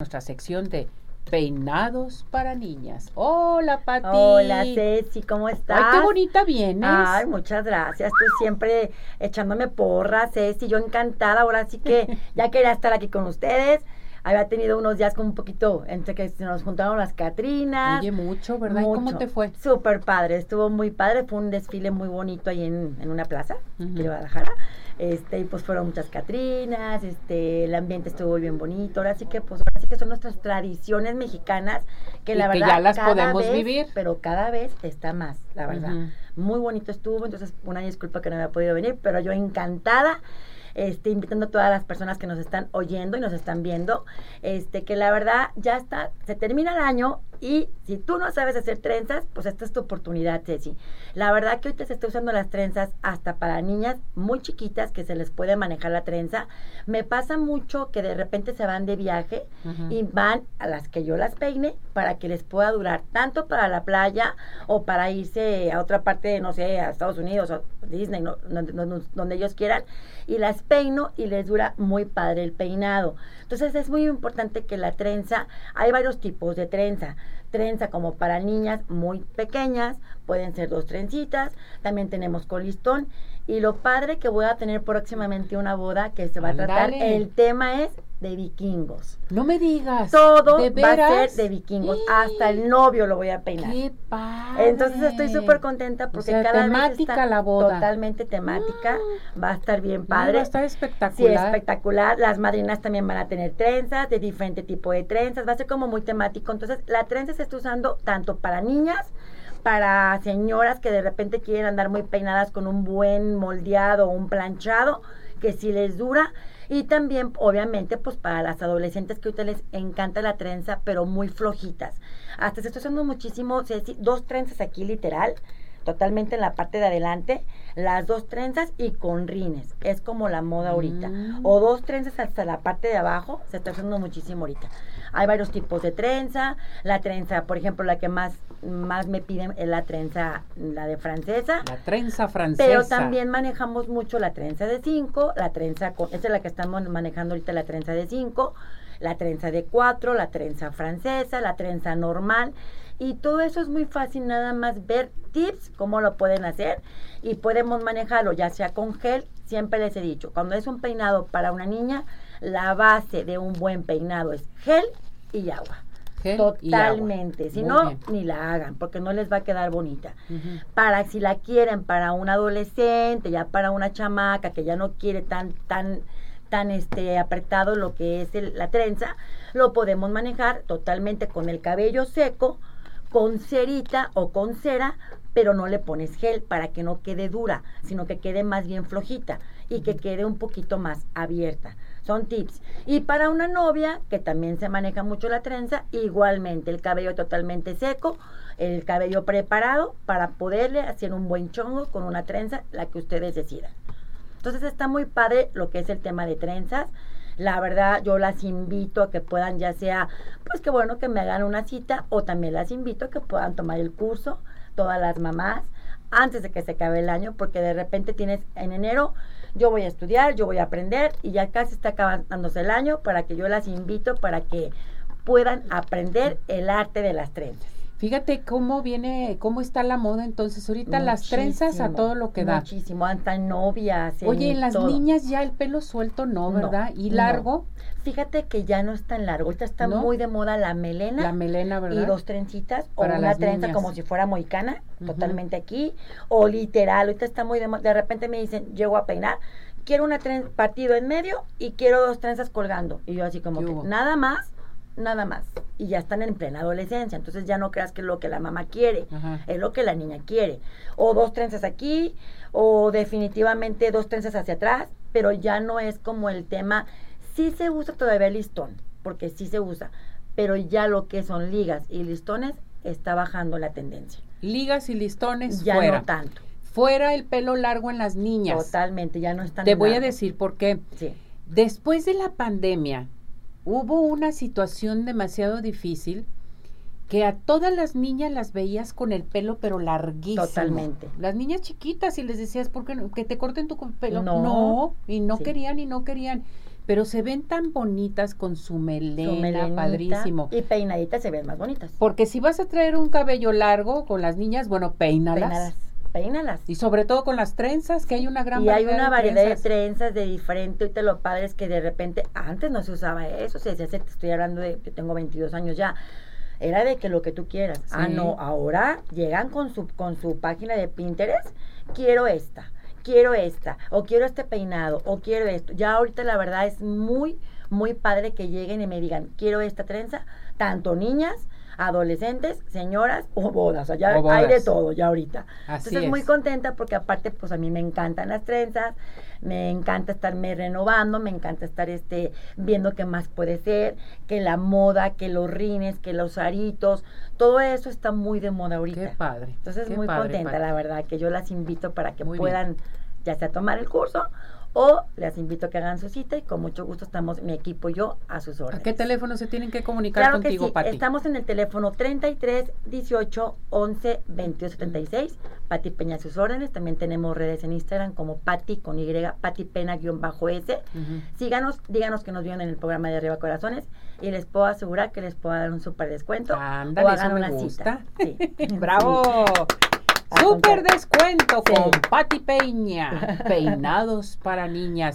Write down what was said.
nuestra sección de peinados para niñas. Hola, Pati. Hola, Ceci, ¿cómo estás? Ay, qué bonita vienes. Ay, muchas gracias. Tú siempre echándome porras, Ceci. Yo encantada. Ahora sí que ya quería estar aquí con ustedes. Había tenido unos días como un poquito entre que se nos juntaron las Catrinas. Oye, mucho, ¿verdad? ¿Y cómo te fue? Súper padre, estuvo muy padre. Fue un desfile muy bonito ahí en, en una plaza de Guadalajara. Este, y pues fueron muchas Catrinas, este, el ambiente estuvo bien bonito. Ahora sí que, pues, que son nuestras tradiciones mexicanas que la verdad. ya las podemos vivir. Pero cada vez está más, la verdad. Muy bonito estuvo, entonces una disculpa que no había podido venir, pero yo encantada este, invitando a todas las personas que nos están oyendo y nos están viendo, este, que la verdad ya está, se termina el año y si tú no sabes hacer trenzas, pues esta es tu oportunidad, Ceci. La verdad que ahorita se está usando las trenzas hasta para niñas muy chiquitas que se les puede manejar la trenza. Me pasa mucho que de repente se van de viaje y van a las que yo las peine para que les pueda durar tanto para la playa o para irse a otra parte, no sé, a Estados Unidos o Disney, donde, donde ellos quieran. Y las peino y les dura muy padre el peinado. Entonces es muy importante que la trenza, hay varios tipos de trenza trenza como para niñas muy pequeñas, pueden ser dos trencitas, también tenemos colistón y lo padre que voy a tener próximamente una boda que se va a tratar, el tema es de vikingos. No me digas. Todo va a ser de vikingos. Hasta el novio lo voy a peinar. Qué padre. Entonces estoy súper contenta porque cada temática vez está la boda. totalmente temática. Ah. va a estar bien padre. va a estar espectacular. Sí, espectacular. Las madrinas también van a tener trenzas de diferente tipo de trenzas. Va a ser como muy temático. Entonces la trenza se está usando tanto para niñas para señoras que de repente quieren andar muy peinadas con un buen moldeado o un planchado, que si les dura. Y también, obviamente, pues para las adolescentes que a ustedes les encanta la trenza, pero muy flojitas. Hasta se está usando muchísimo, dos trenzas aquí literal, totalmente en la parte de adelante, las dos trenzas y con rines. Es como la moda ahorita. Mm. O dos trenzas hasta la parte de abajo, se está usando muchísimo ahorita. Hay varios tipos de trenza. La trenza, por ejemplo, la que más, más me piden es la trenza, la de francesa. La trenza francesa. Pero también manejamos mucho la trenza de 5, la trenza con, esa es la que estamos manejando ahorita, la trenza de 5 la trenza de cuatro, la trenza francesa, la trenza normal. Y todo eso es muy fácil, nada más ver tips, cómo lo pueden hacer y podemos manejarlo ya sea con gel. Siempre les he dicho, cuando es un peinado para una niña, la base de un buen peinado es gel y agua. Totalmente. Si no, ni la hagan, porque no les va a quedar bonita. Para si la quieren para un adolescente, ya para una chamaca que ya no quiere tan, tan tan este apretado lo que es la trenza, lo podemos manejar totalmente con el cabello seco, con cerita o con cera, pero no le pones gel para que no quede dura, sino que quede más bien flojita y que quede un poquito más abierta. Son tips. Y para una novia, que también se maneja mucho la trenza, igualmente el cabello totalmente seco, el cabello preparado para poderle hacer un buen chongo con una trenza, la que ustedes decidan. Entonces está muy padre lo que es el tema de trenzas. La verdad, yo las invito a que puedan, ya sea, pues que bueno, que me hagan una cita, o también las invito a que puedan tomar el curso, todas las mamás, antes de que se acabe el año, porque de repente tienes en enero, yo voy a estudiar, yo voy a aprender, y ya casi está acabándose el año para que yo las invito para que puedan aprender el arte de las trenzas. Fíjate cómo viene, cómo está la moda entonces. Ahorita las trenzas a todo lo que da. Muchísimo, hasta novias. Oye, en las niñas ya el pelo suelto no, ¿verdad? ¿Y largo? Fíjate que ya no es tan largo. Ahorita está muy de moda la melena. La melena, ¿verdad? Y dos trencitas. o una trenza como si fuera moicana, totalmente aquí. O literal, ahorita está muy de moda. De repente me dicen, llego a peinar. Quiero una trenza partido en medio y quiero dos trenzas colgando. Y yo así como que, nada más nada más. Y ya están en plena adolescencia, entonces ya no creas que es lo que la mamá quiere, es lo que la niña quiere. O dos trenzas aquí, o definitivamente dos trenzas hacia atrás, pero ya no es como el tema, sí se usa todavía el listón, porque sí se usa, pero ya lo que son ligas y listones está bajando la tendencia. Ligas y listones ya fuera. no tanto. Fuera el pelo largo en las niñas. Totalmente, ya no están. Te voy a decir por qué. Sí. Después de la pandemia, hubo una situación demasiado difícil que a todas las niñas las veías con el pelo pero larguísimo. Totalmente. Las niñas chiquitas y les decías, ¿por qué no? Que te corten tu pelo. No. y no querían y no querían. pero se ven tan bonitas con su melena, Su melenita padrísimo. Y peinaditas se ven más bonitas. Porque si vas a traer un cabello largo con las niñas, bueno, peínalas. Peínalas. Peínalas. Y sobre todo con las trenzas, que hay una gran Y hay variedad una de variedad trenzas. de trenzas de diferente. Ahorita lo padre es que de repente, antes no se usaba eso. Se decía, te estoy hablando de, yo tengo 22 años ya. Era de que lo que tú quieras. Ah, no, ahora llegan con su, con su página de Pinterest. Quiero esta, quiero esta, o quiero este peinado, o quiero esto. Ya ahorita la verdad es muy, muy padre que lleguen y me digan, quiero esta trenza. Tanto niñas, adolescentes, señoras o bodas. O sea, ya O hay de todo ya ahorita. Así Entonces, muy es. contenta porque aparte, pues a mí me encantan las trenzas, me encanta estarme renovando, me encanta estar este viendo qué más puede ser, que la moda, que los rines, que los aritos, todo eso está muy de moda ahorita. Qué padre. Entonces, qué muy padre, contenta, la verdad, que yo las invito para que Muy bien. puedan ya sea tomar el curso o les invito a que hagan su cita y con mucho gusto estamos mi equipo y yo a sus ¿A órdenes. qué teléfono se tienen que comunicar Claro que contigo, sí, Pati? estamos en el teléfono 33 18 11 22 76. Pati Peña a sus órdenes. También tenemos redes en Instagram como Pati con Y, Pati Pena-S. Ujú. Síganos, díganos que nos vieron en el programa de Arriba Corazones y les puedo asegurar que les puedo dar un súper descuento. Ándale, o hagan una gusta. cita. Sí. ¡Bravo! Contrario. descuento Sí. con Pati Peña. Peinados para niñas.